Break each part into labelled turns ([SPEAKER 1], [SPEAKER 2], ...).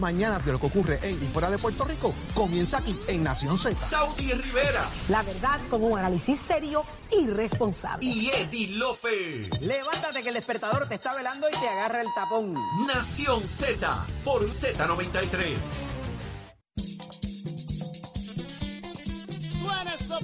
[SPEAKER 1] mañanas de lo que ocurre en y fuera de Puerto Rico comienza aquí en Nación Z.
[SPEAKER 2] Saudi Rivera
[SPEAKER 3] La verdad con un análisis serio y responsable.
[SPEAKER 2] y Eddie Lofe.
[SPEAKER 4] Levántate que el despertador te está velando y te agarra el tapón.
[SPEAKER 2] Nación Z por Z93.
[SPEAKER 5] Suena esos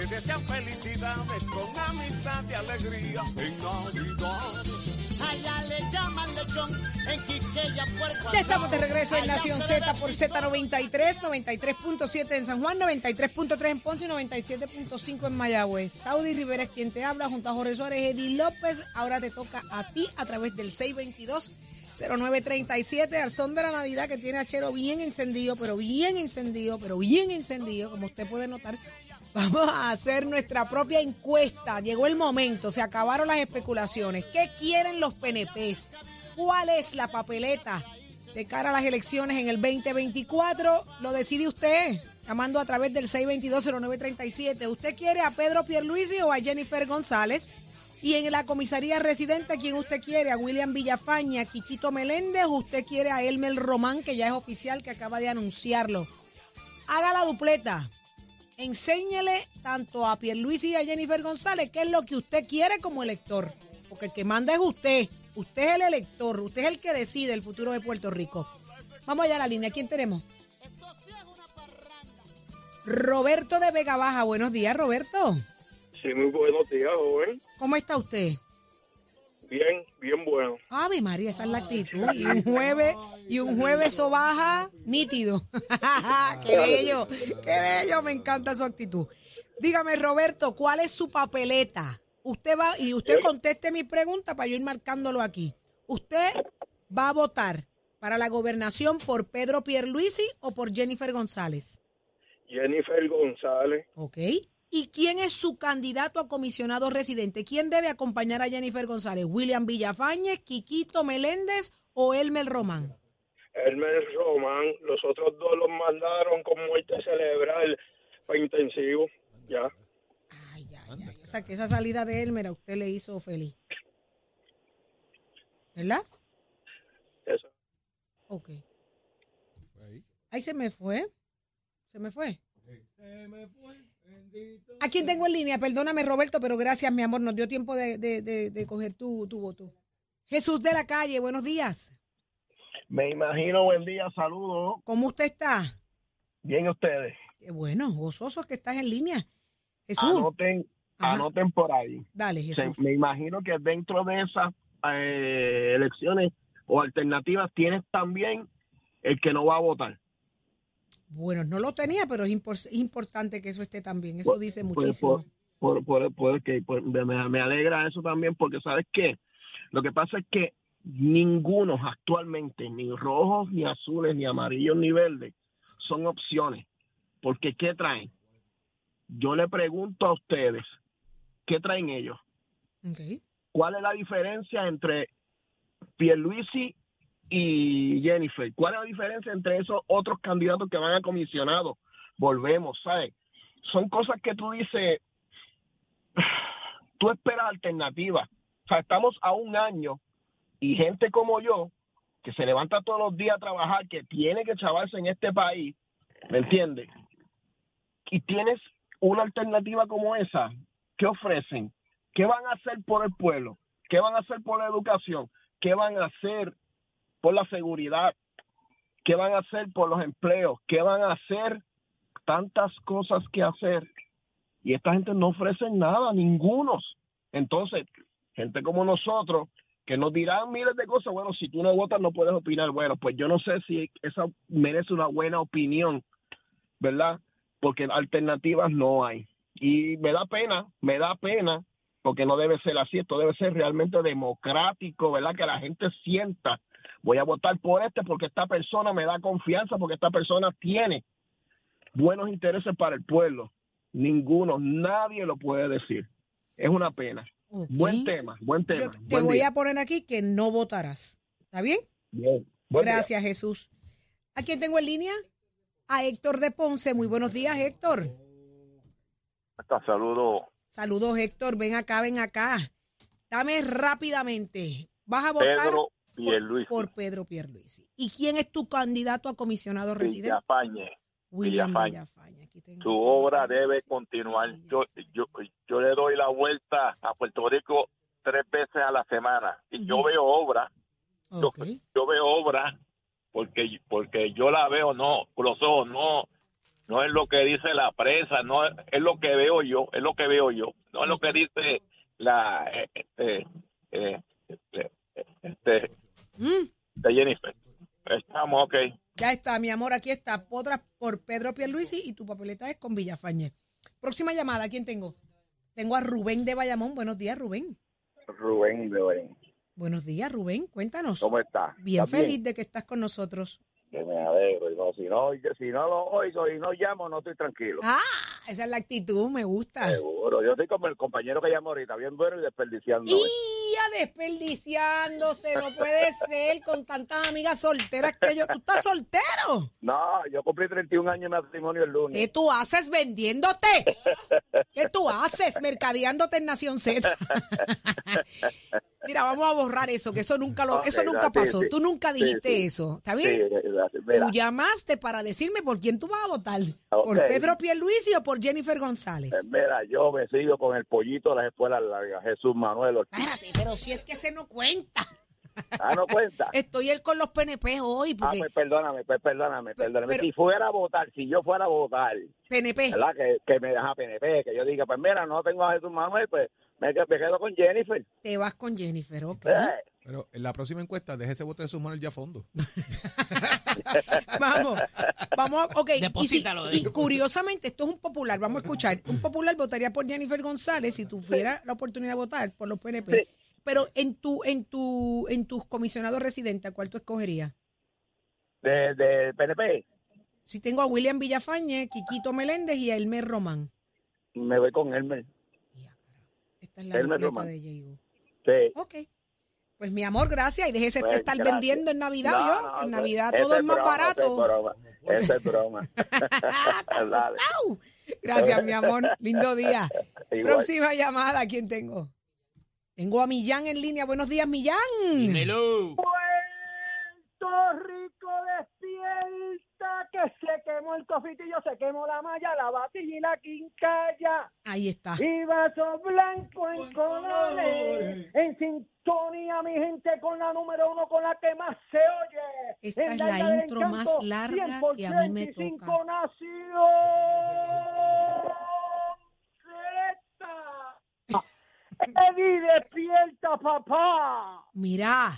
[SPEAKER 6] se desean felicidades con amistad y alegría en Navidad.
[SPEAKER 5] Allá le llaman lechón. En Quiqueya, puerco
[SPEAKER 7] Ya estamos de regreso en Nación Z por
[SPEAKER 5] pisco.
[SPEAKER 7] Z93, 93.7 en San Juan, 93.3 en Ponce y 97.5 en Mayagüez. Saudi Rivera es quien te habla, junto a Jorge Suárez, Eddie López. Ahora te toca a ti a través del 622-0937, al son de la Navidad que tiene a Chero bien encendido, pero bien encendido, pero bien encendido, como usted puede notar. Vamos a hacer nuestra propia encuesta. Llegó el momento, se acabaron las especulaciones. ¿Qué quieren los PNPs? ¿Cuál es la papeleta de cara a las elecciones en el 2024? Lo decide usted, llamando a través del 622-0937. ¿Usted quiere a Pedro Pierluisi o a Jennifer González? Y en la comisaría residente, ¿a quién usted quiere? ¿A William Villafaña, Quiquito Meléndez? ¿O usted quiere a Elmer Román, que ya es oficial, que acaba de anunciarlo? Haga la dupleta. Enséñele tanto a Pierluisi y a Jennifer González qué es lo que usted quiere como elector. Porque el que manda es usted. Usted es el elector. Usted es el que decide el futuro de Puerto Rico. Vamos allá a la línea. ¿Quién tenemos? Roberto de Vega Baja. Buenos días, Roberto.
[SPEAKER 8] Sí, muy buenos días, joven.
[SPEAKER 7] ¿Cómo está usted?
[SPEAKER 8] Bien, bien bueno.
[SPEAKER 7] Ave María, esa es la actitud. Y un jueves, y un jueves eso baja nítido. qué bello, qué bello, me encanta su actitud. Dígame, Roberto, ¿cuál es su papeleta? Usted va, y usted conteste mi pregunta para yo ir marcándolo aquí. ¿Usted va a votar para la gobernación por Pedro Pierluisi o por Jennifer González?
[SPEAKER 8] Jennifer González,
[SPEAKER 7] ¿Ok? ¿Y quién es su candidato a comisionado residente? ¿Quién debe acompañar a Jennifer González? ¿William Villafañez, Quiquito Meléndez o Elmer Román?
[SPEAKER 8] Hermes Román, los otros dos los mandaron con muerte cerebral para intensivo. Ya.
[SPEAKER 7] Ay, ay, ay. O sea, que esa salida de Elmer a usted le hizo feliz. ¿Verdad?
[SPEAKER 8] Eso.
[SPEAKER 7] Ok. Ahí se me fue. Se me fue. ¿A quién tengo en línea? Perdóname, Roberto, pero gracias, mi amor. Nos dio tiempo de, de, de, de coger tu, tu voto. Jesús de la calle, buenos días.
[SPEAKER 8] Me imagino, buen día, saludos.
[SPEAKER 7] ¿Cómo usted está?
[SPEAKER 8] Bien ustedes.
[SPEAKER 7] Qué bueno, gozoso que estás en línea. Jesús,
[SPEAKER 8] Anoten,
[SPEAKER 7] Ajá.
[SPEAKER 8] anoten por ahí.
[SPEAKER 7] dale,
[SPEAKER 8] Se-
[SPEAKER 7] Jesús.
[SPEAKER 8] me imagino que dentro de esas eh, elecciones o alternativas tienes también el que no va a votar.
[SPEAKER 7] Bueno, no lo tenía, pero es impor- importante que eso esté también. Eso dice
[SPEAKER 8] Pues,
[SPEAKER 7] muchísimo.
[SPEAKER 8] Por, por, por, por- que, por- me, me alegra eso también porque sabes qué, lo que pasa es que ninguno actualmente, ni rojos, ni azules, ni amarillos, ni verdes, son opciones. Porque ¿qué traen? Yo le pregunto a ustedes, ¿qué traen ellos? ¿Cuál es la diferencia entre Pierluisi y Jennifer? ¿Cuál es la diferencia entre esos otros candidatos que van a comisionado? Volvemos, ¿sabes? Son cosas que tú dices, tú esperas alternativas. O sea, estamos a un año y gente como yo, que se levanta todos los días a trabajar, que tiene que chavarse en este país, ¿me entiendes? Y tienes una alternativa como esa, ¿qué ofrecen? ¿Qué van a hacer por el pueblo? ¿Qué van a hacer por la educación? ¿Qué van a hacer por la seguridad? ¿Qué van a hacer por los empleos? ¿Qué van a hacer? Tantas cosas que hacer. Y esta gente no ofrece nada, ningunos. Entonces, gente como nosotros, que nos dirán miles de cosas, bueno, si tú no votas no puedes opinar. Bueno, pues yo no sé si esa merece una buena opinión, ¿verdad? Porque alternativas no hay. Y me da pena, me da pena, porque no debe ser así, esto debe ser realmente democrático, ¿verdad? Que la gente sienta, voy a votar por este porque esta persona me da confianza, porque esta persona tiene buenos intereses para el pueblo. ninguno, nadie lo puede decir. Es una pena. Buen tema, buen tema.
[SPEAKER 7] Yo te
[SPEAKER 8] buen
[SPEAKER 7] voy
[SPEAKER 8] día.
[SPEAKER 7] a poner aquí que no votarás. ¿Está bien?
[SPEAKER 8] Bien, buen día.
[SPEAKER 7] Gracias, Jesús. ¿A quién tengo en línea? A Héctor de Ponce. Muy buenos días, Héctor.
[SPEAKER 9] Hasta saludo.
[SPEAKER 7] Saludos, Héctor. Ven acá, ven acá. Dame rápidamente. ¿Vas a votar
[SPEAKER 9] Pedro Pierluisi.
[SPEAKER 7] por Pedro Pierluisi? ¿Y quién es tu candidato a comisionado residente?
[SPEAKER 9] Villafañe.
[SPEAKER 7] William
[SPEAKER 9] Villafañe.
[SPEAKER 7] Villafañe. Aquí tengo.
[SPEAKER 9] Su obra debe continuar. Yo, yo, yo le doy la vuelta a Puerto Rico tres veces a la semana y yo veo obra, yo,
[SPEAKER 7] Ok.
[SPEAKER 9] yo veo obra porque porque yo la veo no con los ojos no no es lo que dice la prensa no es, es lo que veo yo es lo que veo yo no es lo que dice la eh, eh, eh, eh, este,
[SPEAKER 7] Mm,
[SPEAKER 9] de Jennifer estamos ok
[SPEAKER 7] ya está, mi amor. Aquí está. Otras por Pedro Pierluisi y tu papeleta es con Villafañe. Próxima llamada. ¿Quién tengo? Tengo a Rubén de Bayamón. Buenos días, Rubén.
[SPEAKER 9] Rubén Rubén
[SPEAKER 7] Buenos días, Rubén. Cuéntanos.
[SPEAKER 9] cómo está
[SPEAKER 7] Bien
[SPEAKER 9] ¿Estás
[SPEAKER 7] feliz de que estás con nosotros.
[SPEAKER 9] Que me alegro. y no, si, no, si no lo oigo y no llamo, no estoy tranquilo.
[SPEAKER 7] Ah, esa es la actitud, me gusta.
[SPEAKER 9] Seguro. Yo estoy como el compañero que llamó ahorita, bien bueno y desperdiciando.
[SPEAKER 7] Y desperdiciándose, no puede ser con tantas amigas solteras que yo. ¿Tú estás soltero?
[SPEAKER 9] No, yo cumplí 31 años de matrimonio el lunes.
[SPEAKER 7] ¿Qué tú haces vendiéndote? ¿Qué tú haces mercadeándote en Nación Z? Mira, vamos a borrar eso, que eso nunca lo, eso nunca pasó. Tú nunca dijiste eso, ¿está bien?
[SPEAKER 9] gracias. Mira,
[SPEAKER 7] Tú llamaste para decirme por quién tú vas a votar. ¿Por
[SPEAKER 9] Ok.
[SPEAKER 7] Pedro Pierluisi o por Jennifer González?
[SPEAKER 9] eh, mira, yo me sigo con el pollito de las escuelas largas, Jesús Manuel.
[SPEAKER 7] Espérate, pero si es que se no cuenta.
[SPEAKER 9] Ah, no cuenta.
[SPEAKER 7] Estoy él con los PNP hoy,
[SPEAKER 9] Ah,
[SPEAKER 7] porque
[SPEAKER 9] pues perdóname, pues perdóname, perdóname.
[SPEAKER 7] pero-
[SPEAKER 9] si fuera a votar, si yo fuera a votar,
[SPEAKER 7] PNP.
[SPEAKER 9] ¿verdad? Que, que me deja PNP, que yo diga, pues mira, no tengo a Jesús Manuel, pues me, me quedo con Jennifer.
[SPEAKER 7] Te vas con Jennifer, ok.
[SPEAKER 9] Eh,
[SPEAKER 1] Pero en la próxima encuesta, deje ese voto de sus manos ya a fondo.
[SPEAKER 7] Vamos, vamos, a- ok. y si-
[SPEAKER 4] Deposítalo,
[SPEAKER 7] Y, curiosamente, esto es un popular, vamos a escuchar. Un popular votaría por Jennifer González si tuviera la oportunidad de votar por los PNP.
[SPEAKER 9] Sí.
[SPEAKER 7] Pero en tu, en tu, en tus comisionados residentes, ¿a ¿cuál tú escogerías?
[SPEAKER 9] de, de PNP,
[SPEAKER 7] Si tengo a William Villafañe, Quiquito Meléndez y a Elmer Román.
[SPEAKER 9] me voy con Elmer.
[SPEAKER 7] Esta es la
[SPEAKER 9] Román.
[SPEAKER 7] de Diego.
[SPEAKER 9] Sí.
[SPEAKER 7] Ok. Pues mi amor, gracias. Y déjese
[SPEAKER 9] Pues,
[SPEAKER 7] de estar
[SPEAKER 9] gracias.
[SPEAKER 7] vendiendo en Navidad,
[SPEAKER 9] No,
[SPEAKER 7] yo.
[SPEAKER 9] no,
[SPEAKER 7] en
[SPEAKER 9] pues,
[SPEAKER 7] Navidad todo es más
[SPEAKER 9] broma,
[SPEAKER 7] barato.
[SPEAKER 9] Esa es broma.
[SPEAKER 7] Gracias, mi amor. Lindo día.
[SPEAKER 9] Igual.
[SPEAKER 7] Próxima llamada, ¿quién tengo? Tengo a Millán en línea. Buenos días, Millán.
[SPEAKER 4] Dímelo.
[SPEAKER 5] Puerto Rico que se quemó el cofitillo, se quemó la malla, la batilla y la quincalla.
[SPEAKER 7] Ahí está.
[SPEAKER 5] Y vaso blanco en colores, en sintonía mi gente con la número uno, con la que más se oye.
[SPEAKER 7] Esta
[SPEAKER 5] En
[SPEAKER 7] es la intro
[SPEAKER 5] encanto,
[SPEAKER 7] más larga que a mí me
[SPEAKER 5] 100%
[SPEAKER 7] toca.
[SPEAKER 5] Nación. Eddie, despierta, papá.
[SPEAKER 7] Mira,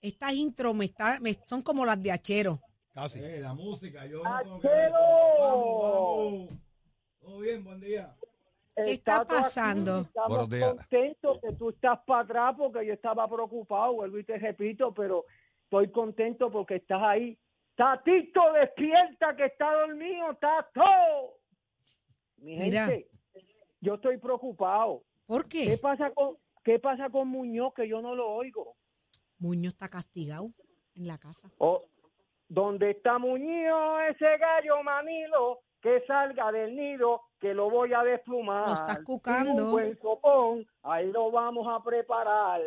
[SPEAKER 7] estas intro me está, me- son como las de Achero.
[SPEAKER 1] Casi.
[SPEAKER 10] la música, yo
[SPEAKER 5] Achero.
[SPEAKER 10] Todo bien, buen día.
[SPEAKER 7] ¿Qué está
[SPEAKER 5] aquí,
[SPEAKER 7] pasando?
[SPEAKER 5] Estamos
[SPEAKER 1] Buenos días.
[SPEAKER 5] contentos que tú estás para atrás porque yo estaba preocupado, vuelvo y te repito, pero estoy contento porque estás ahí. Tatito, despierta que está dormido, Tato. Mi
[SPEAKER 7] Mira.
[SPEAKER 5] gente, yo estoy preocupado.
[SPEAKER 7] ¿Por
[SPEAKER 5] ¿Qué
[SPEAKER 7] qué?
[SPEAKER 5] pasa con qué pasa con Muñoz que yo no lo oigo?
[SPEAKER 7] Muñoz está castigado en la casa.
[SPEAKER 5] O, ¿Dónde está Muñoz, ese gallo manilo? Que salga del nido, que lo voy a desplumar.
[SPEAKER 7] Lo estás cucando.
[SPEAKER 5] Un buen sopón, ahí lo vamos a preparar.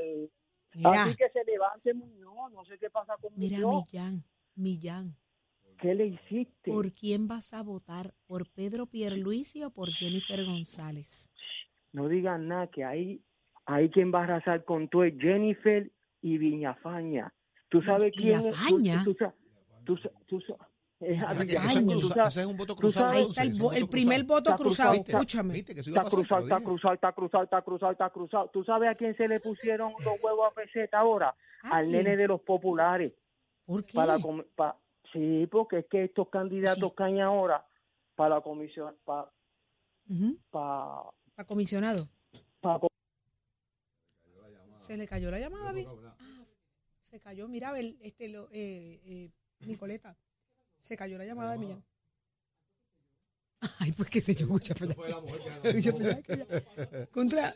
[SPEAKER 7] Mira,
[SPEAKER 5] Así que se levante Muñoz, no sé qué pasa con
[SPEAKER 7] mira,
[SPEAKER 5] Muñoz.
[SPEAKER 7] Millán, Millán.
[SPEAKER 5] ¿Qué le hiciste?
[SPEAKER 7] ¿Por quién vas a votar? ¿Por Pedro Pierluisi o por Jennifer González?
[SPEAKER 5] No digan nada, que ahí hay quien va a arrasar con tú, es Jennifer y Viñafaña. ¿Tú sabes quién es? Tú-. Tú, sa- tú tú es a
[SPEAKER 1] O sea, que eso es cruza-
[SPEAKER 5] sa-
[SPEAKER 1] ese es un voto cruzado.
[SPEAKER 5] sabes-
[SPEAKER 7] Ahí está el, el
[SPEAKER 1] voto
[SPEAKER 7] primer
[SPEAKER 1] cruzado.
[SPEAKER 7] voto cruzado.
[SPEAKER 5] está-
[SPEAKER 7] Escúchame.
[SPEAKER 1] ¿Viste
[SPEAKER 5] Está
[SPEAKER 1] pasar?
[SPEAKER 5] cruzado, está cruzado, está cruzado, está cruzado, está cruzado. ¿Tú sabes a quién se le pusieron los huevos a peseta ahora?
[SPEAKER 7] ¿A
[SPEAKER 5] Al
[SPEAKER 7] quién?
[SPEAKER 5] nene de los populares.
[SPEAKER 7] ¿Por qué?
[SPEAKER 5] Para, com- pa- sí, porque es que estos candidatos
[SPEAKER 7] Sí.
[SPEAKER 5] hay ahora para la comisión, para,
[SPEAKER 7] Ujú,
[SPEAKER 5] para,
[SPEAKER 7] Para comisionado.
[SPEAKER 5] para
[SPEAKER 7] Se le cayó la llamada. vi- Ah, se cayó. Mira, el, este, lo, eh, eh, Nicoleta. Se cayó la llamada de Millán. Ay, pues qué sé yo, escucha. Contra.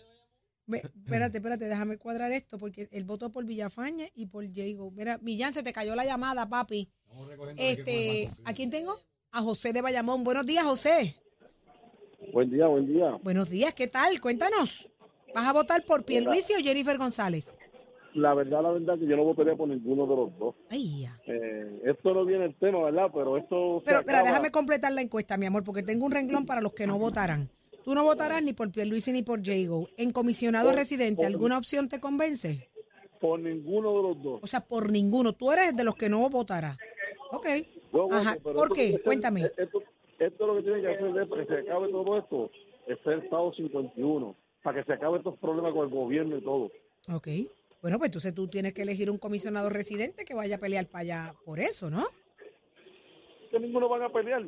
[SPEAKER 7] Ve, espérate, espérate, déjame cuadrar esto porque él votó por Villafaña y por Diego. Mira, Millán, se te cayó la llamada, papi. Este. ¿a quién tengo? A José de Bayamón. Buenos días, José.
[SPEAKER 8] Buen día, buen día.
[SPEAKER 7] Buenos días, ¿qué tal? Cuéntanos. ¿Vas a votar por Pierluisi o Jennifer González?
[SPEAKER 8] La verdad, la verdad que yo no votaría por ninguno de los dos.
[SPEAKER 7] Ay, ya.
[SPEAKER 8] Eh, esto no viene el tema, ¿verdad? Pero esto...
[SPEAKER 7] Pero, pero déjame completar la encuesta, mi amor, porque tengo un renglón para los que no votarán. Tú no votarás ni por Pierluisi ni por Jago. En comisionado
[SPEAKER 8] Por-
[SPEAKER 7] residente,
[SPEAKER 8] por-
[SPEAKER 7] ¿alguna opción te convence?
[SPEAKER 8] Por ninguno de los dos.
[SPEAKER 7] O sea, por ninguno. Tú eres de los que no votarás. Ok. Ajá. ¿Por
[SPEAKER 8] esto
[SPEAKER 7] qué? Cuéntame.
[SPEAKER 8] Esto, esto lo que tiene que hacer es para que se acabe todo esto, es el Estado 51, para que se acabe estos problemas con el gobierno y todo.
[SPEAKER 7] Ok. Bueno, pues entonces tú tienes que elegir un comisionado residente que vaya a pelear para allá por eso, ¿no?
[SPEAKER 8] Que ninguno van a pelear.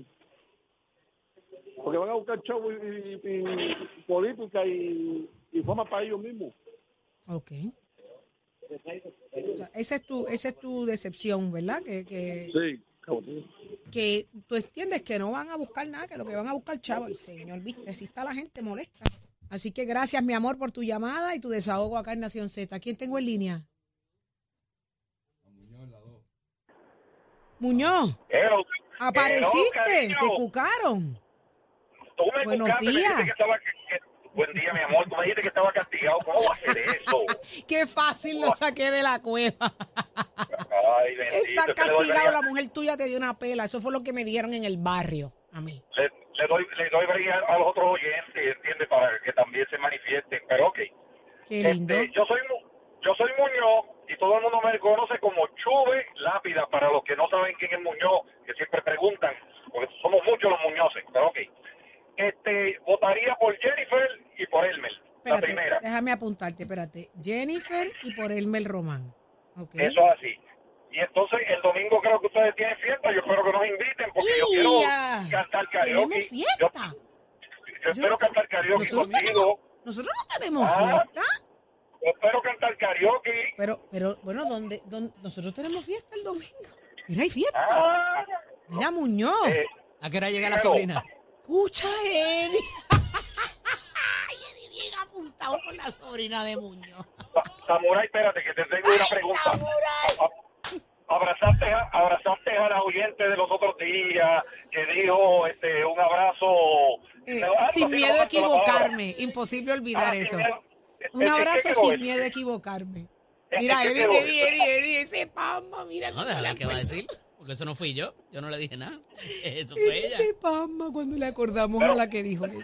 [SPEAKER 8] Porque van a buscar chavo y, y- y política y, y fama para ellos mismos.
[SPEAKER 7] Ok. O sea, Esa es tu, esa es tu decepción, ¿verdad? Que, que,
[SPEAKER 8] Sí,
[SPEAKER 7] que tú entiendes que no van a buscar nada, que lo que van a buscar, chavo, el señor, viste, así está la gente molesta. Así que gracias, mi amor, por tu llamada y tu desahogo acá en Nación Z. ¿Quién tengo en línea? Muñoz,
[SPEAKER 9] Hello.
[SPEAKER 7] apareciste,
[SPEAKER 9] cariño.
[SPEAKER 7] te cucaron.
[SPEAKER 9] Tú me
[SPEAKER 7] Buenos
[SPEAKER 9] buscaste, me
[SPEAKER 7] días.
[SPEAKER 9] dijiste que estaba... que- buen día, mi amor. Tú me dijiste que estaba castigado. ¿Cómo va a ser eso?
[SPEAKER 7] Qué fácil lo saqué de la cueva.
[SPEAKER 9] Ay, bendito.
[SPEAKER 7] Está castigado, la mujer tuya te dio una pela. Eso fue lo que me dieron en el barrio, a mí.
[SPEAKER 9] Le, le doy, le doy brea a los otros oyentes, ¿entiendes? Para que también se manifiesten. Pero ok.
[SPEAKER 7] Qué lindo.
[SPEAKER 9] Este, yo soy yo soy Muñoz y todo el mundo me conoce como Chuve Lápida para los que no saben quién es Muñoz, que siempre preguntan, porque somos muchos los Muñozes, pero ok. Este, votaría por Jennifer y por Elmer, la
[SPEAKER 7] Espérate,
[SPEAKER 9] primera.
[SPEAKER 7] déjame apuntarte, espérate. Jennifer y por Elmer Román. Ok.
[SPEAKER 9] Eso es así. Y entonces el domingo creo que ustedes tienen fiesta, yo espero que nos inviten porque yo quiero cantar karaoke. Yo,
[SPEAKER 7] fiesta.
[SPEAKER 9] yo espero cantar karaoke
[SPEAKER 7] Nosotros
[SPEAKER 9] contigo.
[SPEAKER 7] Nosotros no tenemos
[SPEAKER 9] Ah.
[SPEAKER 7] fiesta.
[SPEAKER 9] Yo espero cantar karaoke.
[SPEAKER 7] Pero, pero, bueno, ¿dónde, dónde- nosotros tenemos fiesta el domingo? Mira, hay fiesta.
[SPEAKER 9] Ah,
[SPEAKER 7] Mira, Muñoz.
[SPEAKER 9] eh,
[SPEAKER 4] ¿A qué hora llega la sobrina?
[SPEAKER 7] Escucha, Eddie. Eddie bien apuntado con la sobrina de Muñoz.
[SPEAKER 9] Sa- Samurai, espérate, que te tengo una pregunta.
[SPEAKER 7] Samurai.
[SPEAKER 9] Abrazaste a, abrazaste a la oyente de los otros días que dijo este, un abrazo.
[SPEAKER 7] Eh, sin
[SPEAKER 9] no
[SPEAKER 7] miedo a equivocarme. Imposible olvidar
[SPEAKER 9] Ah,
[SPEAKER 7] eso.
[SPEAKER 9] miedo.
[SPEAKER 7] Un
[SPEAKER 9] ¿En qué
[SPEAKER 7] abrazo sin miedo a equivocarme.
[SPEAKER 9] ¿En
[SPEAKER 7] Mira,
[SPEAKER 9] qué
[SPEAKER 7] Eddie, Eddie? Eddie, Eddie, ese pamba, mira.
[SPEAKER 4] No,
[SPEAKER 7] cómo
[SPEAKER 4] déjame
[SPEAKER 7] la
[SPEAKER 4] ver qué va a decir. Porque eso no fui yo. Yo no le dije nada. Eso fue ella.
[SPEAKER 7] Ese pamba cuando le acordamos
[SPEAKER 9] Pero-
[SPEAKER 7] a la que dijo eso.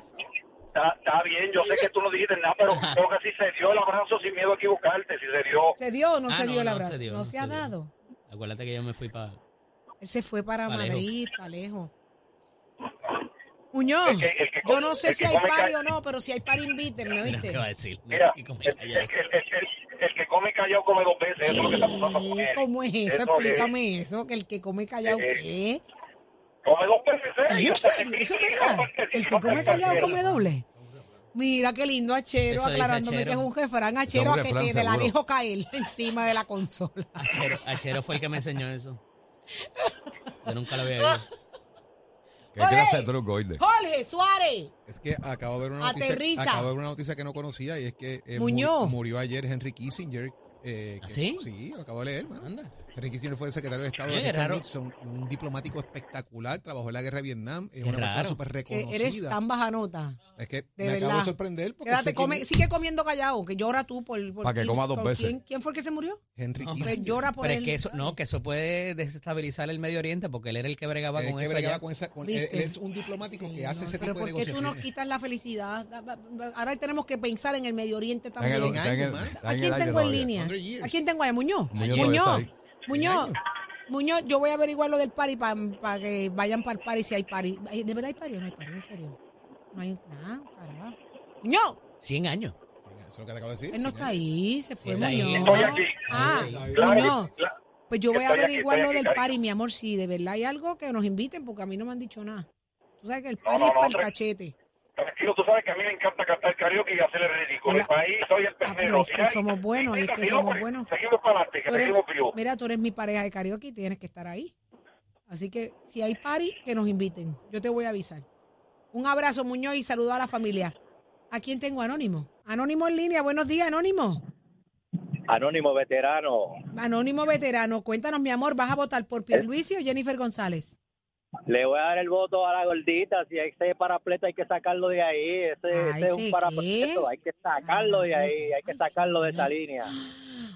[SPEAKER 9] Está, está bien, yo sé que tú no dijiste nada, pero creo que sí se dio el abrazo sin miedo a equivocarte, si se dio.
[SPEAKER 7] ¿Se dio o no
[SPEAKER 4] Ah,
[SPEAKER 7] se
[SPEAKER 4] no,
[SPEAKER 7] dio el
[SPEAKER 4] no
[SPEAKER 7] abrazo?
[SPEAKER 4] se dio,
[SPEAKER 7] no
[SPEAKER 4] no
[SPEAKER 7] se,
[SPEAKER 4] se
[SPEAKER 7] ha
[SPEAKER 4] dio.
[SPEAKER 7] dado.
[SPEAKER 4] Acuérdate que yo me fui para...
[SPEAKER 7] Él se fue para
[SPEAKER 4] Pa'.
[SPEAKER 7] Madrid, para lejos. Muñoz,
[SPEAKER 9] El que- el que
[SPEAKER 7] yo
[SPEAKER 9] come-
[SPEAKER 7] no sé si hay pari o no, pero si hay pari, invítenme,
[SPEAKER 4] Mira
[SPEAKER 7] ¿oíste?
[SPEAKER 4] qué va a decir.
[SPEAKER 9] Mira, el, el- el- el- el que come callado come dos veces, eso es lo que está.
[SPEAKER 7] ¿Cómo es eso?
[SPEAKER 9] Eso es.
[SPEAKER 7] Explícame eso, que el que come callado,
[SPEAKER 9] Eh,
[SPEAKER 7] ¿qué?
[SPEAKER 9] Come dos veces, ¿eh?
[SPEAKER 7] ¿Eso es verdad? ¿El que come callado come doble? Mira qué lindo Achero,
[SPEAKER 4] Eso dice
[SPEAKER 7] aclarándome que es un jefrán Achero
[SPEAKER 11] un
[SPEAKER 7] a que
[SPEAKER 11] refrán
[SPEAKER 7] te la
[SPEAKER 11] seguro.
[SPEAKER 7] dejo caer encima de la consola.
[SPEAKER 4] Achero, Achero fue el que me enseñó eso. Yo nunca lo había oído.
[SPEAKER 11] ¿Qué clase de truco, oíste?
[SPEAKER 7] Jorge Suárez.
[SPEAKER 12] Es que acabo de ver una noticia,
[SPEAKER 7] Aterriza.
[SPEAKER 12] acabo de ver una noticia que no conocía y es que eh,
[SPEAKER 7] Muñoz.
[SPEAKER 12] muri- murió ayer Henry Kissinger. eh,
[SPEAKER 4] ¿Ah,
[SPEAKER 12] que-
[SPEAKER 4] sí?
[SPEAKER 12] Sí, lo acabo de leer, man.
[SPEAKER 4] Anda.
[SPEAKER 12] Henry Kissinger fue el secretario de Estado de Richard. Nixon, un diplomático espectacular, trabajó en la guerra de Vietnam, es una persona súper reconocida.
[SPEAKER 7] eres tan baja nota.
[SPEAKER 12] es que
[SPEAKER 7] de
[SPEAKER 12] me acabo de sorprender porque
[SPEAKER 7] Quédate, come, sigue comiendo callado, que llora tú por... por
[SPEAKER 11] Pa' que coma dos veces.
[SPEAKER 7] ¿quién, quién fue el que se murió?
[SPEAKER 12] Henry
[SPEAKER 4] No,
[SPEAKER 7] Pues
[SPEAKER 12] Kissinger.
[SPEAKER 7] llora por
[SPEAKER 4] Pero
[SPEAKER 7] él.
[SPEAKER 4] es que eso, no, que eso puede desestabilizar el Medio Oriente porque él era el que bregaba
[SPEAKER 12] Él
[SPEAKER 4] con
[SPEAKER 12] que
[SPEAKER 4] eso
[SPEAKER 12] bregaba
[SPEAKER 4] allá.
[SPEAKER 12] con esa, con- él, es un diplomático que hace ese tipo de
[SPEAKER 7] ¿por qué tú nos
[SPEAKER 12] negociaciones.
[SPEAKER 7] quitas la felicidad? Ahora tenemos que pensar en el Medio Oriente también. ¿A quién tengo en línea?
[SPEAKER 12] 100 years.
[SPEAKER 7] ¿A quién tengo ahí? Muñoz.
[SPEAKER 11] Muñoz
[SPEAKER 7] Muñoz. Muñoz. yo voy a averiguar lo del party para que vayan para el party si hay party. ¿De verdad hay party o no hay party? ¿En serio? No hay nada, carajo. Muñoz,
[SPEAKER 4] 100 años.
[SPEAKER 12] Eso es lo que te acabo de decir.
[SPEAKER 7] él no está ahí, se fue. Muñoz.
[SPEAKER 9] Estoy aquí.
[SPEAKER 7] Ah,
[SPEAKER 9] Claro,
[SPEAKER 7] Muñoz.
[SPEAKER 9] claro.
[SPEAKER 7] Pues yo voy a averiguar lo del
[SPEAKER 9] cariño.
[SPEAKER 7] party, mi amor. Si de verdad hay algo que nos inviten, porque a mí no me han dicho nada. Tú sabes que el party
[SPEAKER 9] no,
[SPEAKER 7] es
[SPEAKER 9] no,
[SPEAKER 7] para el cachete.
[SPEAKER 9] Tranquilo, tú sabes que a mí me encanta cantar karaoke y hacer el ridículo.
[SPEAKER 7] Mira.
[SPEAKER 9] El país, soy el
[SPEAKER 7] Ah, pero
[SPEAKER 9] primero.
[SPEAKER 7] es que somos buenos, es que
[SPEAKER 9] Mira,
[SPEAKER 7] somos buenos.
[SPEAKER 9] Seguimos para adelante, que seguimos vivos.
[SPEAKER 7] mira, tú eres mi pareja de karaoke y tienes que estar ahí. Así que si hay party, que nos inviten. Yo te voy a avisar. Un abrazo, Muñoz, y saludo a la familia. ¿A quién tengo? Anónimo. Anónimo en línea. Buenos días, Anónimo.
[SPEAKER 13] Anónimo veterano,
[SPEAKER 7] Anónimo veterano. Cuéntanos, mi amor, ¿vas a votar por Pierluisi o Jennifer González?
[SPEAKER 13] Le voy a dar el voto a la gordita. Si hay ese parapleto, hay que sacarlo de ahí. Ese,
[SPEAKER 7] Ay,
[SPEAKER 13] ese es
[SPEAKER 7] ¿sí
[SPEAKER 13] un parapleto, hay que sacarlo de ahí. Hay que sacarlo de esa línea.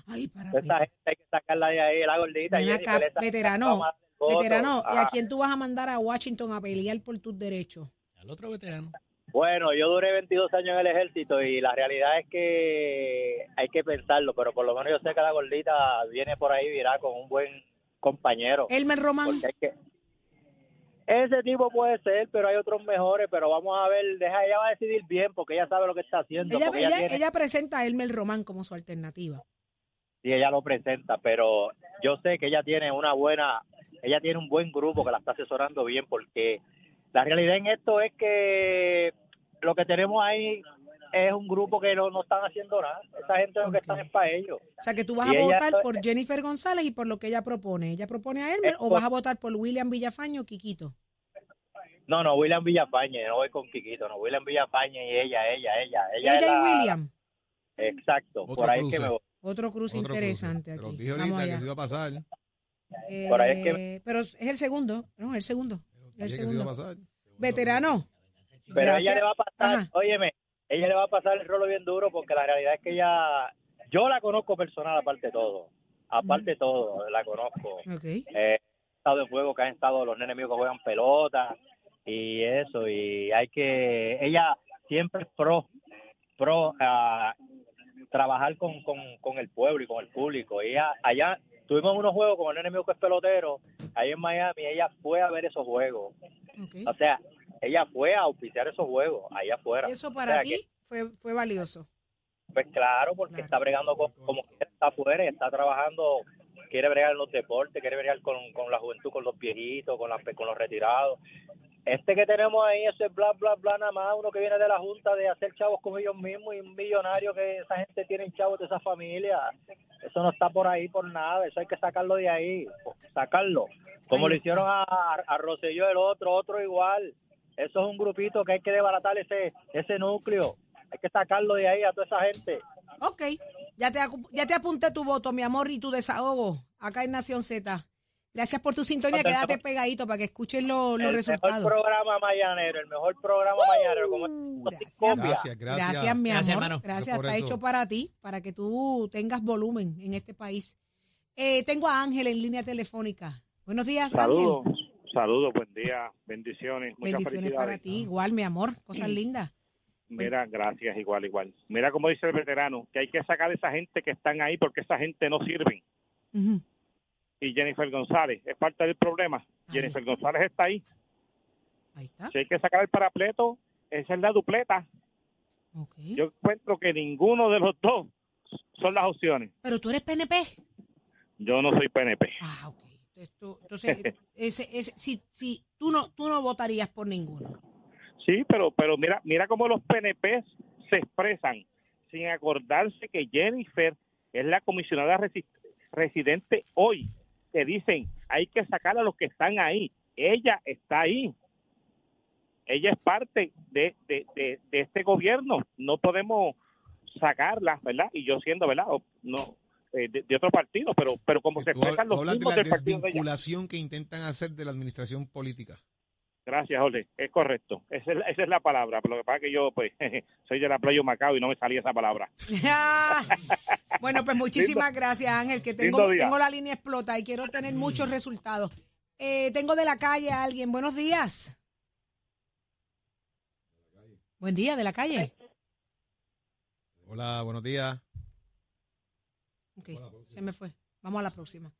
[SPEAKER 7] Ay, para
[SPEAKER 13] Esa gente hay que sacarla de ahí, la gordita.
[SPEAKER 7] Ven acá,
[SPEAKER 13] esa-
[SPEAKER 7] veterano. Veterano, ¿y a quién tú vas a mandar a Washington a pelear por tus derechos?
[SPEAKER 4] Al otro veterano.
[SPEAKER 13] Bueno, yo duré 22 años en el ejército y la realidad es que hay que pensarlo, pero por lo menos yo sé que la gordita viene por ahí, virá, con un buen compañero.
[SPEAKER 7] Elmer Román.
[SPEAKER 13] Porque hay que- Ese tipo puede ser, pero hay otros mejores, pero vamos a ver, deja, ella va a decidir bien porque ella sabe lo que está haciendo.
[SPEAKER 7] Ella,
[SPEAKER 13] porque
[SPEAKER 7] ella,
[SPEAKER 13] tiene-
[SPEAKER 7] ella presenta a Elmer Román como su alternativa.
[SPEAKER 13] Sí, ella lo presenta, pero yo sé que ella tiene una buena, ella tiene un buen grupo que la está asesorando bien, porque la realidad en esto es que lo que tenemos ahí es un grupo que no, no están haciendo nada. Esa gente lo que están es para ellos.
[SPEAKER 7] O sea, que tú vas
[SPEAKER 13] Y
[SPEAKER 7] a votar por Jennifer González y por lo que ella propone. ¿Ella propone a Elmer o
[SPEAKER 13] por-
[SPEAKER 7] vas a votar por William Villafaño o Quiquito?
[SPEAKER 13] No, no, William Villafañe, no voy con Quiquito, no, William Villafañe y ella, ella, ella. Ella,
[SPEAKER 7] y
[SPEAKER 13] la-
[SPEAKER 7] William.
[SPEAKER 13] Exacto,
[SPEAKER 12] Otro
[SPEAKER 13] por ahí es que me voy.
[SPEAKER 7] Otro cruce
[SPEAKER 12] Otro
[SPEAKER 7] interesante
[SPEAKER 12] cruce.
[SPEAKER 7] Aquí.
[SPEAKER 12] dije
[SPEAKER 7] Vamos
[SPEAKER 12] ahorita que
[SPEAKER 7] allá.
[SPEAKER 12] se iba a pasar.
[SPEAKER 13] Por ahí es que-
[SPEAKER 7] Eh, Pero es el segundo, ¿no? El segundo. El
[SPEAKER 12] Dije que se iba
[SPEAKER 7] segundo.
[SPEAKER 12] a pasar.
[SPEAKER 7] Veterano.
[SPEAKER 13] Pero
[SPEAKER 7] Gracias.
[SPEAKER 13] ella le va a pasar,
[SPEAKER 7] Ajá.
[SPEAKER 13] óyeme, ella le va a pasar el rolo bien duro porque la realidad es que ella, yo la conozco personal aparte de todo, aparte de todo, la conozco.
[SPEAKER 7] Ok.
[SPEAKER 13] Eh, estado de juego que han estado los nenes míos que juegan pelota y eso, y hay que, ella siempre es pro, pro a trabajar con, con, con el pueblo y con el público. Ella, allá tuvimos unos juegos con el nene mío que es pelotero, ahí en Miami, ella fue a ver esos juegos.
[SPEAKER 7] ok.
[SPEAKER 13] O sea, ella fue a auspiciar esos juegos allá afuera.
[SPEAKER 7] Eso
[SPEAKER 13] O
[SPEAKER 7] para
[SPEAKER 13] sea
[SPEAKER 7] ti
[SPEAKER 13] que,
[SPEAKER 7] fue, fue valioso.
[SPEAKER 13] pues claro, porque está bregando con, como que está afuera, y está trabajando, quiere bregar en los deportes, quiere bregar con, con la juventud, con los viejitos, con, la, con los retirados. Este que tenemos ahí, ese bla, bla, bla, nada más, uno que viene de la Junta de hacer chavos con ellos mismos y un millonario que esa gente tiene chavos de esa familia. Eso no está por ahí por nada, eso hay que sacarlo de ahí, sacarlo. Como
[SPEAKER 7] está.
[SPEAKER 13] hicieron a, a Rosselló el otro, otro igual. Eso es un grupito que hay que desbaratar ese, ese núcleo. Hay que sacarlo de ahí a toda esa gente.
[SPEAKER 7] Ok. Ya te, ya te apunté tu voto, mi amor, y tu desahogo acá en Nación Z. Gracias por tu sintonía.
[SPEAKER 13] El
[SPEAKER 7] Quédate pegadito para que escuchen lo- los
[SPEAKER 13] el
[SPEAKER 7] resultados.
[SPEAKER 13] mejor programa mañanero, el mejor programa mañanero. Como
[SPEAKER 7] gracias.
[SPEAKER 12] Gracias, gracias.
[SPEAKER 7] Gracias, mi
[SPEAKER 4] Gracias,
[SPEAKER 7] amor.
[SPEAKER 4] hermano.
[SPEAKER 7] Gracias, está
[SPEAKER 12] eso.
[SPEAKER 7] hecho para ti, para que tú tengas volumen en este país. Eh, tengo a Ángel en línea telefónica. Buenos días,
[SPEAKER 14] Saludos,
[SPEAKER 7] Ángel.
[SPEAKER 14] Saludos, buen día, bendiciones, muchas
[SPEAKER 7] Bendiciones para ti. Igual, mi amor. Cosas lindas.
[SPEAKER 14] Mira, gracias, igual, igual. Mira como dice el veterano, que hay que sacar a esa gente que están ahí porque esa gente no sirven.
[SPEAKER 7] Ujú.
[SPEAKER 14] Y Jennifer González es parte del problema. Jennifer González está ahí.
[SPEAKER 7] Ahí está.
[SPEAKER 14] Si hay que sacar el parapleto, esa es la dupleta. Yo encuentro que ninguno de los dos son las opciones.
[SPEAKER 7] Pero tú eres PNP.
[SPEAKER 14] Yo no soy PNP.
[SPEAKER 7] Ah, Entonces, entonces, ese, ese, si, si tú no, tú no votarías por ninguno.
[SPEAKER 14] Sí, pero pero mira mira cómo los PNP se expresan sin acordarse que Jennifer es la comisionada resi- residente hoy. Que dicen, hay que sacar a los que están ahí. Ella está ahí. Ella es parte de, de, de, de este gobierno. No podemos sacarla, ¿verdad? Y yo siendo, ¿verdad? No, eh, de, de otro partido, pero pero como se
[SPEAKER 12] Tú hablas,
[SPEAKER 14] expresan los
[SPEAKER 12] hablas de
[SPEAKER 14] mismos
[SPEAKER 12] la
[SPEAKER 14] del partido de
[SPEAKER 12] que intentan hacer de la administración política.
[SPEAKER 14] Gracias, Jorge. Es correcto. Esa es, la- esa es la palabra. Pero lo que pasa es que yo, pues, soy de la playa Macao y no me salía esa palabra.
[SPEAKER 7] bueno, pues muchísimas
[SPEAKER 14] Lindo-
[SPEAKER 7] gracias, Ángel, que tengo, tengo la línea explota y quiero tener muchos resultados. Eh, tengo de la calle a alguien. Buenos días. Buen día, de la calle.
[SPEAKER 12] Hola, buenos días.
[SPEAKER 7] Se me fue. Vamos a la próxima.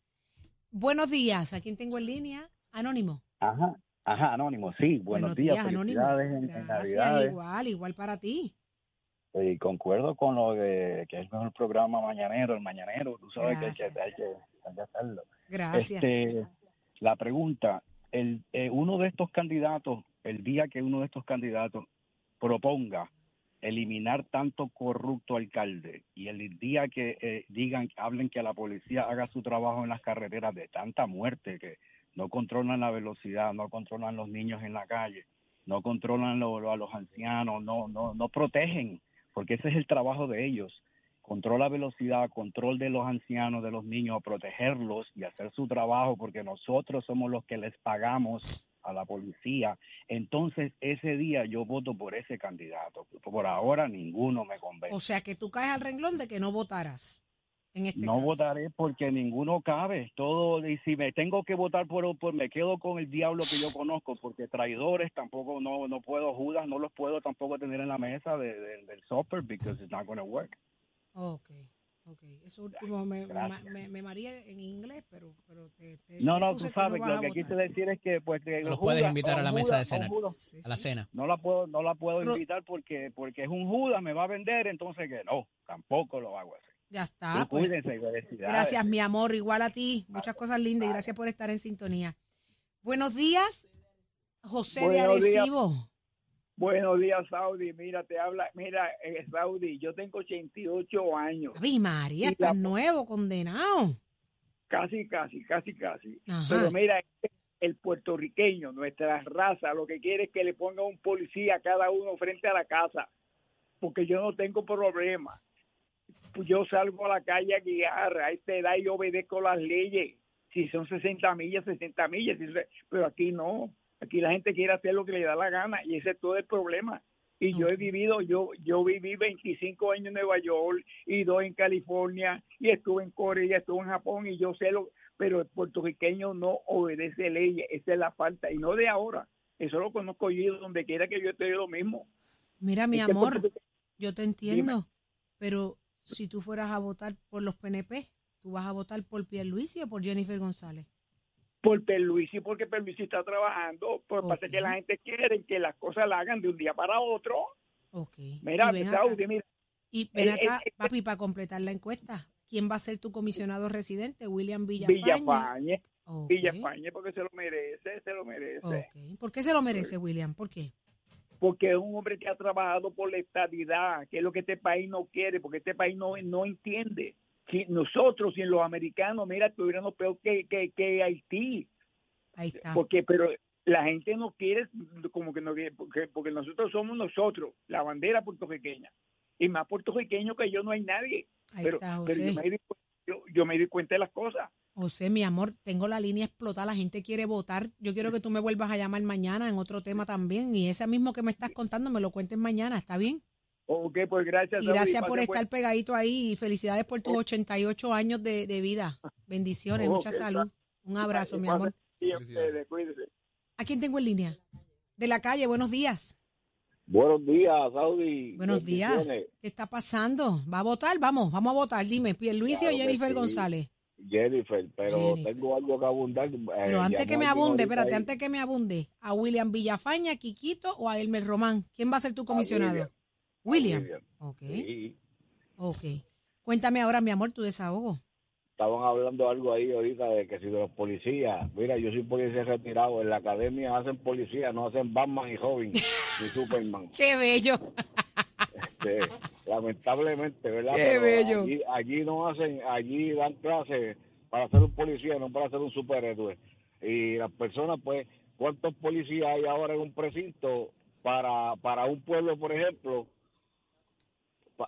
[SPEAKER 7] Buenos días. ¿A quién tengo en línea? Anónimo.
[SPEAKER 15] Ajá, ajá, Anónimo, sí. Buenos, días,
[SPEAKER 7] Anónimo.
[SPEAKER 15] felicidades en, en
[SPEAKER 7] Gracias, igual, igual para ti.
[SPEAKER 15] Y concuerdo con lo de que es el mejor programa mañanero, el mañanero. Tú sabes que hay que, hay que, hay que hacerlo.
[SPEAKER 7] Gracias.
[SPEAKER 15] Este, la pregunta, el, eh, uno de estos candidatos, el día que uno de estos candidatos proponga eliminar tanto corrupto alcalde y el día que eh, digan, hablen que la policía haga su trabajo en las carreteras de tanta muerte que no controlan la velocidad, no controlan los niños en la calle, no controlan lo- a los ancianos, no, no, no protegen, porque ese es el trabajo de ellos. Control la velocidad, control de los ancianos, de los niños, protegerlos y hacer su trabajo, porque nosotros somos los que les pagamos a la policía. Entonces, ese día yo voto por ese candidato. Por ahora, ninguno me convence.
[SPEAKER 7] O sea que tú caes al renglón de que no votaras en este
[SPEAKER 15] no
[SPEAKER 7] caso.
[SPEAKER 15] votaré porque ninguno cabe. Todo, y si me tengo que votar por, por me quedo con el diablo que yo conozco, porque traidores tampoco no no puedo, Judas no los puedo tampoco tener en la mesa de, de- del supper because it's not going to work.
[SPEAKER 7] Ok, ok. Eso último me, me, me, maría en inglés, pero, pero te, te-
[SPEAKER 15] No, no, tú sabes,
[SPEAKER 7] no
[SPEAKER 15] lo que quise decir es que pues que
[SPEAKER 4] Los
[SPEAKER 15] los
[SPEAKER 4] puedes
[SPEAKER 15] Judas-
[SPEAKER 4] invitar a la mesa de
[SPEAKER 15] Judas-
[SPEAKER 4] a la cena.
[SPEAKER 15] No la puedo, no la puedo
[SPEAKER 7] Pero-
[SPEAKER 15] invitar porque porque es un Judas, me va a vender, entonces que no, tampoco lo hago así.
[SPEAKER 7] Ya está. pues.
[SPEAKER 15] cuídense.
[SPEAKER 7] Gracias, mi amor. Igual a ti. Muchas cosas lindas y gracias por estar en sintonía. Buenos días, José de
[SPEAKER 16] Buenos días. Buenos días, Saudi. Mira, te habla, mira, eh, Saudi, yo tengo 88 años.
[SPEAKER 7] Ave María,
[SPEAKER 16] Y la-
[SPEAKER 7] estás nuevo, condenado.
[SPEAKER 16] Casi, casi, casi, casi.
[SPEAKER 7] Ajá.
[SPEAKER 16] Pero mira, el puertorriqueño, nuestra raza, lo que quiere es que le ponga un policía a cada uno frente a la casa, porque yo no tengo problema. Pues Yo salgo a la calle a guiar, a esta edad y obedezco las leyes. Si son 60 millas, 60 millas, pero aquí no. Aquí la gente quiere hacer lo que le da la gana y ese es todo el problema. Y yo he vivido, yo yo viví 25 años en Nueva York y dos en California y estuve en Corea, estuve en Japón y yo sé lo, pero el puertorriqueño no obedece leyes, esa es la falta y no de ahora. Eso lo conozco yo donde quiera que yo esté lo mismo.
[SPEAKER 7] Mira, mi
[SPEAKER 16] Es
[SPEAKER 7] amor, yo te entiendo, pero si tú fueras a votar por los PNP, ¿tú vas a votar por Pierluisi o por Jennifer González?
[SPEAKER 16] Por Perluisi, porque Perluisi está trabajando, por pasa que la gente quiere que las cosas la hagan de un día para otro.
[SPEAKER 7] Ok.
[SPEAKER 16] Mira,
[SPEAKER 7] Y ven acá.
[SPEAKER 16] Saudi, mira,
[SPEAKER 7] Y ven
[SPEAKER 16] Eh,
[SPEAKER 7] acá,
[SPEAKER 16] eh,
[SPEAKER 7] papi, para completar la encuesta, ¿quién va a ser tu comisionado residente? William Villafañe.
[SPEAKER 16] Villafañe,
[SPEAKER 7] Ok.
[SPEAKER 16] Villafañe, porque se lo merece, se lo merece.
[SPEAKER 7] ¿Por qué se lo merece, William? ¿Por qué?
[SPEAKER 16] porque es un hombre que ha trabajado por la estabilidad, que es lo que este país no quiere, porque este país no, no entiende. Si nosotros y los americanos, mira, estuviéramos peor que, que, que Haití.
[SPEAKER 7] Ahí está.
[SPEAKER 16] Porque, pero la gente no quiere, como que no quiere, porque, porque nosotros somos nosotros, la bandera puertorriqueña. Y más puertorriqueño que yo no hay nadie.
[SPEAKER 7] Ahí
[SPEAKER 16] pero
[SPEAKER 7] está,
[SPEAKER 16] pero yo,
[SPEAKER 7] José.
[SPEAKER 16] me di, yo, yo me di cuenta de las cosas.
[SPEAKER 7] José, mi amor, tengo la línea explotada, la gente quiere votar. Yo quiero que tú me vuelvas a llamar mañana en otro tema también. Y ese mismo que me estás contando, me lo cuentes mañana, ¿está bien?
[SPEAKER 16] Ok, pues gracias.
[SPEAKER 7] Y gracias por estar
[SPEAKER 16] buen-
[SPEAKER 7] pegadito ahí y felicidades por tus 88 años de, de vida. Bendiciones, mucha salud. Un abrazo, mi amor.
[SPEAKER 16] ustedes, cuídense.
[SPEAKER 7] ¿A quién tengo en línea? De la calle, buenos días.
[SPEAKER 17] Buenos días, Saudi.
[SPEAKER 7] Buenos días. ¿Qué está pasando? ¿Va a votar? Vamos, vamos a votar. Dime, Pierluisi
[SPEAKER 17] Claro
[SPEAKER 7] o Jennifer
[SPEAKER 17] sí.
[SPEAKER 7] González.
[SPEAKER 17] Jennifer, pero
[SPEAKER 7] Jennifer.
[SPEAKER 17] tengo algo que abundar. Eh,
[SPEAKER 7] Pero antes que me abunde, espérate,
[SPEAKER 17] antes
[SPEAKER 7] antes que me abunde, ¿a William Villafaña, Quiquito o a Elmer Román? ¿Quién va a ser tu comisionado? William. Ok, ok. Cuéntame ahora, mi amor, tu desahogo.
[SPEAKER 17] Estaban hablando algo ahí ahorita de que si de los policías, mira, yo soy policía retirado, en la academia hacen policía, no hacen Batman y Robin ni Superman.
[SPEAKER 7] Qué bello.
[SPEAKER 17] Este, lamentablemente, ¿verdad?
[SPEAKER 7] Qué
[SPEAKER 17] Pero
[SPEAKER 7] bello.
[SPEAKER 17] Allí, allí no hacen, allí dan clases para ser un policía, no para ser un superhéroe. Y las personas, pues, ¿cuántos policías hay ahora en un precinto para, para un pueblo, por ejemplo?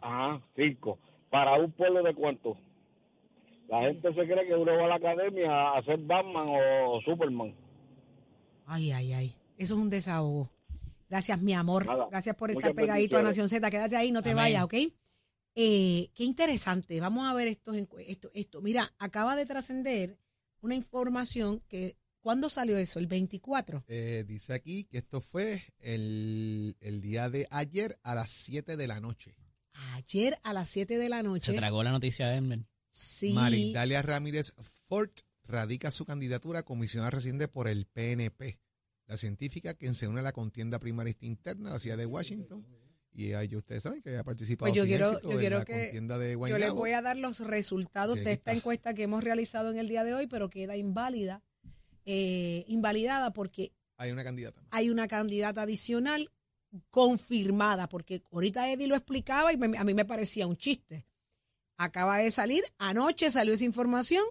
[SPEAKER 17] Ajá, cinco. ¿Para un pueblo de cuántos? La gente se cree que uno va a la academia a ser Batman o Superman.
[SPEAKER 7] Ay, ay, ay. Eso es un desahogo. Gracias, mi amor.
[SPEAKER 17] Nada.
[SPEAKER 7] Gracias por
[SPEAKER 17] Muchas
[SPEAKER 7] estar pegadito a. Nación Z. Quédate ahí, no te
[SPEAKER 17] Amén.
[SPEAKER 7] vayas, ¿ok? Eh, qué interesante. Vamos a ver estos, esto, esto. Mira, acaba de trascender una información que, ¿cuándo salió eso? ¿El 24?
[SPEAKER 12] Eh, dice aquí que esto fue el, el día de ayer a las 7 de la noche.
[SPEAKER 7] Ayer a las 7 de la noche.
[SPEAKER 4] Se tragó la noticia de Elmer.
[SPEAKER 7] Sí.
[SPEAKER 12] Marindalia Ramírez Ford radica su candidatura a comisionada residente por el PNP. La científica quien se une a la contienda primarista interna de la ciudad de Washington. Y ahí ustedes saben que había participado
[SPEAKER 7] Pues yo
[SPEAKER 12] sin
[SPEAKER 7] quiero,
[SPEAKER 12] éxito
[SPEAKER 7] yo
[SPEAKER 12] en
[SPEAKER 7] quiero
[SPEAKER 12] la
[SPEAKER 7] que
[SPEAKER 12] contienda de
[SPEAKER 7] yo
[SPEAKER 12] Guaynabo.
[SPEAKER 7] les voy a dar los resultados
[SPEAKER 12] Sí,
[SPEAKER 7] de esta encuesta que hemos realizado en el día de hoy, pero queda inválida, eh, invalidada porque
[SPEAKER 12] Hay una candidata.
[SPEAKER 7] hay una candidata adicional confirmada, porque ahorita Eddie lo explicaba y me- a mí me parecía un chiste. Acaba de salir, anoche salió esa información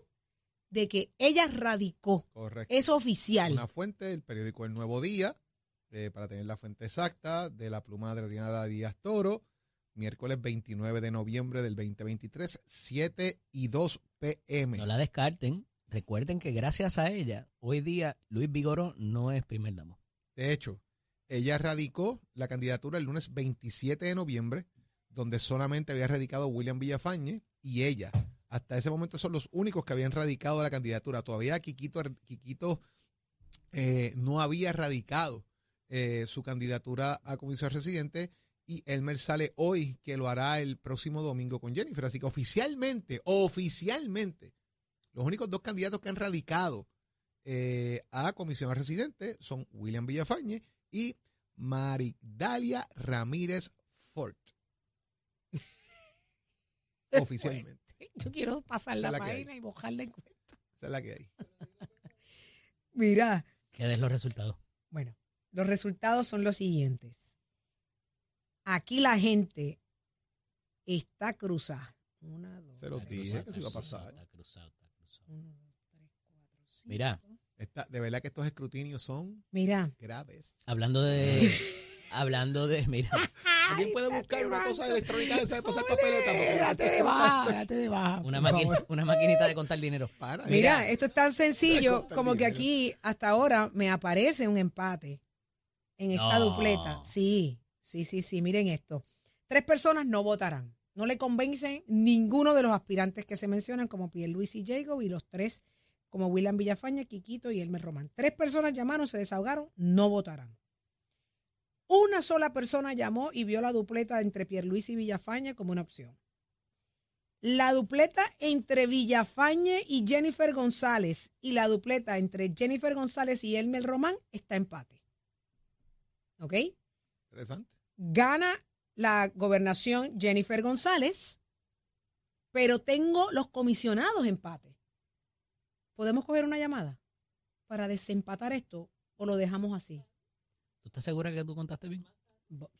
[SPEAKER 7] de que ella radicó.
[SPEAKER 12] Correcto.
[SPEAKER 7] Es oficial.
[SPEAKER 12] Una fuente del periódico El Nuevo Día eh, para tener la fuente exacta de la pluma de Adriana Díaz Toro. Miércoles 29 de noviembre del 2023, 7 y 2 pm.
[SPEAKER 4] No la descarten. Recuerden que gracias a ella, hoy día Luis Vigoro no es primer damo.
[SPEAKER 12] De hecho, ella radicó la candidatura el lunes 27 de noviembre, donde solamente había radicado William Villafañe y ella. Hasta ese momento son los únicos que habían radicado la candidatura. Todavía Quiquito, Quiquito eh, no había radicado eh, su candidatura a comisión residente y Elmer sale hoy que lo hará el próximo domingo con Jennifer. Así que oficialmente, oficialmente, los únicos dos candidatos que han radicado eh, a comisión residente son William Villafañe y Maridalia Ramírez Fort. Oficialmente.
[SPEAKER 7] Yo quiero pasar
[SPEAKER 12] Esa
[SPEAKER 7] la
[SPEAKER 12] la que
[SPEAKER 7] página y mojarla en cuenta.
[SPEAKER 12] Esa es la que hay.
[SPEAKER 7] Mira,
[SPEAKER 4] ¿Qué des los resultados?
[SPEAKER 7] bueno, los resultados son los siguientes. Aquí la gente está cruzada. Una, dos,
[SPEAKER 12] Se los dije que se iba a pasar.
[SPEAKER 4] Está cruzado, está cruzado. Mira,
[SPEAKER 12] Esta- de verdad que estos escrutinios son
[SPEAKER 7] Mira.
[SPEAKER 12] graves.
[SPEAKER 4] hablando de. hablando de. Mira,
[SPEAKER 12] ¿Alguien puede buscar una cosa electrónica de esa de pasar papeleta?
[SPEAKER 7] Date de baja, date de baja.
[SPEAKER 4] una,
[SPEAKER 7] por
[SPEAKER 4] maquin-
[SPEAKER 7] favor.
[SPEAKER 4] una maquinita de contar dinero.
[SPEAKER 12] Para,
[SPEAKER 7] Mira, esto es tan sencillo como que aquí hasta ahora me aparece un empate en esta
[SPEAKER 4] No.
[SPEAKER 7] dupleta. Sí, sí, sí, sí. Miren esto. Tres personas no votarán. No le convencen ninguno de los aspirantes que se mencionan como Pierluisi y Jacob y los tres como William Villafaña, Quiquito y Elmer Román. Tres personas llamaron, se desahogaron, no votarán. Una sola persona llamó y vio la dupleta entre Pierluisi y Villafañe como una opción. La dupleta entre Villafañe y Jennifer González y la dupleta entre Jennifer González y Elmer Román está empate. ¿Ok?
[SPEAKER 12] Interesante.
[SPEAKER 7] Gana la gobernación Jennifer González, pero tengo los comisionados empate. ¿Podemos coger una llamada para desempatar esto o lo dejamos así?
[SPEAKER 4] ¿Tú estás segura que tú contaste bien?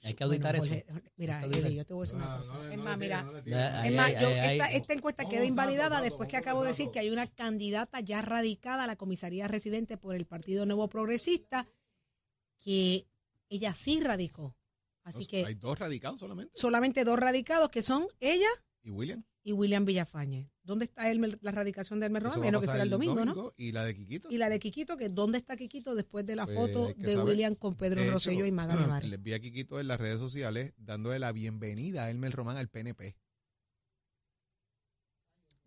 [SPEAKER 4] Hay que
[SPEAKER 7] Bueno,
[SPEAKER 4] auditar
[SPEAKER 7] Jorge,
[SPEAKER 4] eso.
[SPEAKER 7] Mira,
[SPEAKER 4] que auditar.
[SPEAKER 7] Yo te voy a decir una cosa. es más, mira, es más,
[SPEAKER 4] ahí,
[SPEAKER 7] yo-
[SPEAKER 4] ahí,
[SPEAKER 7] esta,
[SPEAKER 4] ahí.
[SPEAKER 7] esta encuesta queda invalidada después que acabo de decir que hay una candidata ya radicada a la comisaría residente por el Partido Nuevo Progresista que ella sí radicó. Así que
[SPEAKER 12] Hay dos radicados solamente.
[SPEAKER 7] solamente dos radicados que son ella
[SPEAKER 12] ¿Y William?
[SPEAKER 7] y William Villafañe. ¿Dónde está Elmer- la radicación de Elmer
[SPEAKER 12] Eso
[SPEAKER 7] Román?
[SPEAKER 12] va a
[SPEAKER 7] Menos que será el domingo, ¿no?
[SPEAKER 12] ¿Y la de Quiquito?
[SPEAKER 7] Y la de Quiquito, que ¿dónde está Quiquito después de la
[SPEAKER 12] Pues,
[SPEAKER 7] foto de
[SPEAKER 12] saber.
[SPEAKER 7] William con Pedro
[SPEAKER 12] hecho,
[SPEAKER 7] Rosselló y Maga Nevares?
[SPEAKER 12] Les vi a Quiquito en las redes sociales dándole la bienvenida a Elmer Román al PNP.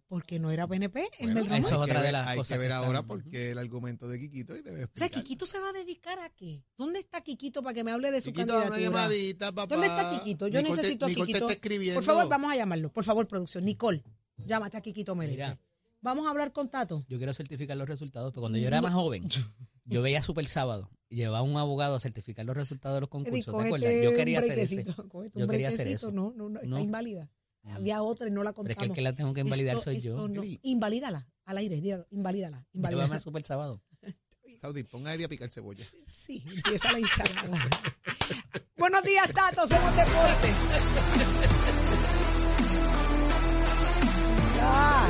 [SPEAKER 7] Porque no era PNP,
[SPEAKER 12] Bueno,
[SPEAKER 7] Román.
[SPEAKER 12] hay
[SPEAKER 4] Eso es otra de las
[SPEAKER 12] Hay
[SPEAKER 4] cosas
[SPEAKER 12] que ver
[SPEAKER 4] que están-
[SPEAKER 12] ahora porque el argumento de Quiquito y debe
[SPEAKER 7] O sea. Quiquito se va a dedicar a qué? ¿Dónde está Quiquito para que me hable de su
[SPEAKER 12] Quiquito, una
[SPEAKER 7] candidatura?
[SPEAKER 12] llamadita, papá.
[SPEAKER 7] ¿Dónde está Quiquito? Yo
[SPEAKER 12] Nicole te-
[SPEAKER 7] necesito a Quiquito. Por favor, vamos a llamarlo. Por favor, producción. Nicole, llámate a Quiquito.
[SPEAKER 4] Mira.
[SPEAKER 7] Vamos a hablar con Tato.
[SPEAKER 4] Yo quiero certificar los resultados, pero cuando yo era más joven, yo veía Super Sábado y llevaba un abogado a certificar los resultados de los concursos. ¿Te acuerdas? Yo quería hacer
[SPEAKER 7] un
[SPEAKER 4] Yo quería hacer eso.
[SPEAKER 7] No, no, no, está
[SPEAKER 4] No.
[SPEAKER 7] inválida. Había otra y no la
[SPEAKER 4] Pero
[SPEAKER 7] contamos.
[SPEAKER 4] es que el que la tengo que invalidar
[SPEAKER 7] Esto-
[SPEAKER 4] soy yo.
[SPEAKER 7] no. Invalídala al aire, dígalo, invalídala. Invalídala.
[SPEAKER 4] a Super Sábado.
[SPEAKER 12] Saudi, ponga a Eddie a picar cebolla.
[SPEAKER 7] Sí, empieza la ensalada. Buenos días, Tato, somos deporte. Ah,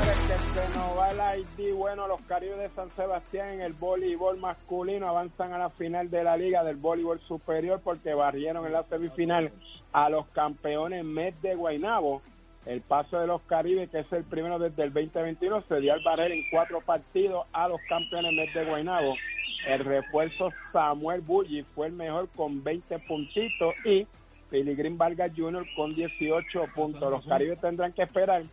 [SPEAKER 18] Señores, que se nos va el ID. Bueno, los Caribes de San Sebastián en el voleibol masculino avanzan a la final de la Liga del Voleibol Superior porque barrieron en la semifinal a los campeones Met de Guaynabo. El paso de los Caribes, que es el primero desde el 2021, se dio al barrer en cuatro partidos a los campeones Met de Guaynabo. El refuerzo Samuel Bulli fue el mejor con 20 puntitos y Green Vargas Jr. con 18 puntos. Los Caribes tendrán que esperar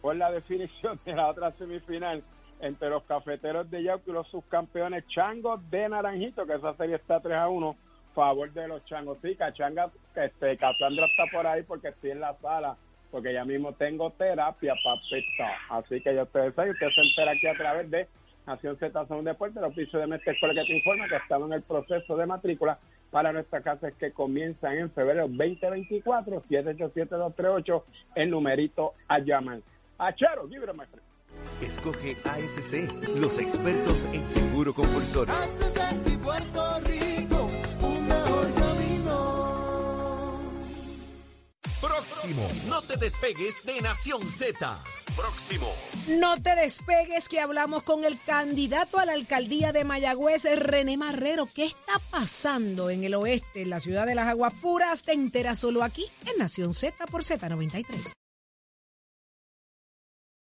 [SPEAKER 18] por la definición de la otra semifinal entre los cafeteros de Yauco y los subcampeones Changos de Naranjito, que esa serie está 3 a 1, favor de los Changos. Sí, Cachanga, este, Cassandra está por ahí porque estoy en la sala, porque ya mismo tengo terapia, papita. Así que ya ustedes saben, usted se entera aquí a través de Nación Z Son Deporte, los pisos de Mestre Escuela que te informa que estamos en el proceso de matrícula para nuestra casa es que comienzan en febrero 2024, 787-238, el numerito a llamar. Achero, give it a my friend.
[SPEAKER 2] Escoge ASC, los expertos en seguro compulsorio.
[SPEAKER 6] Puerto Rico, un mejor camino.
[SPEAKER 2] Próximo Próximo. No te despegues de Nación Z. Próximo.
[SPEAKER 7] No te despegues que hablamos con el candidato a la alcaldía de Mayagüez, René Marrero. ¿Qué está pasando en el oeste, en la ciudad de las aguas puras? Te enteras solo aquí en Nación Z por Z93.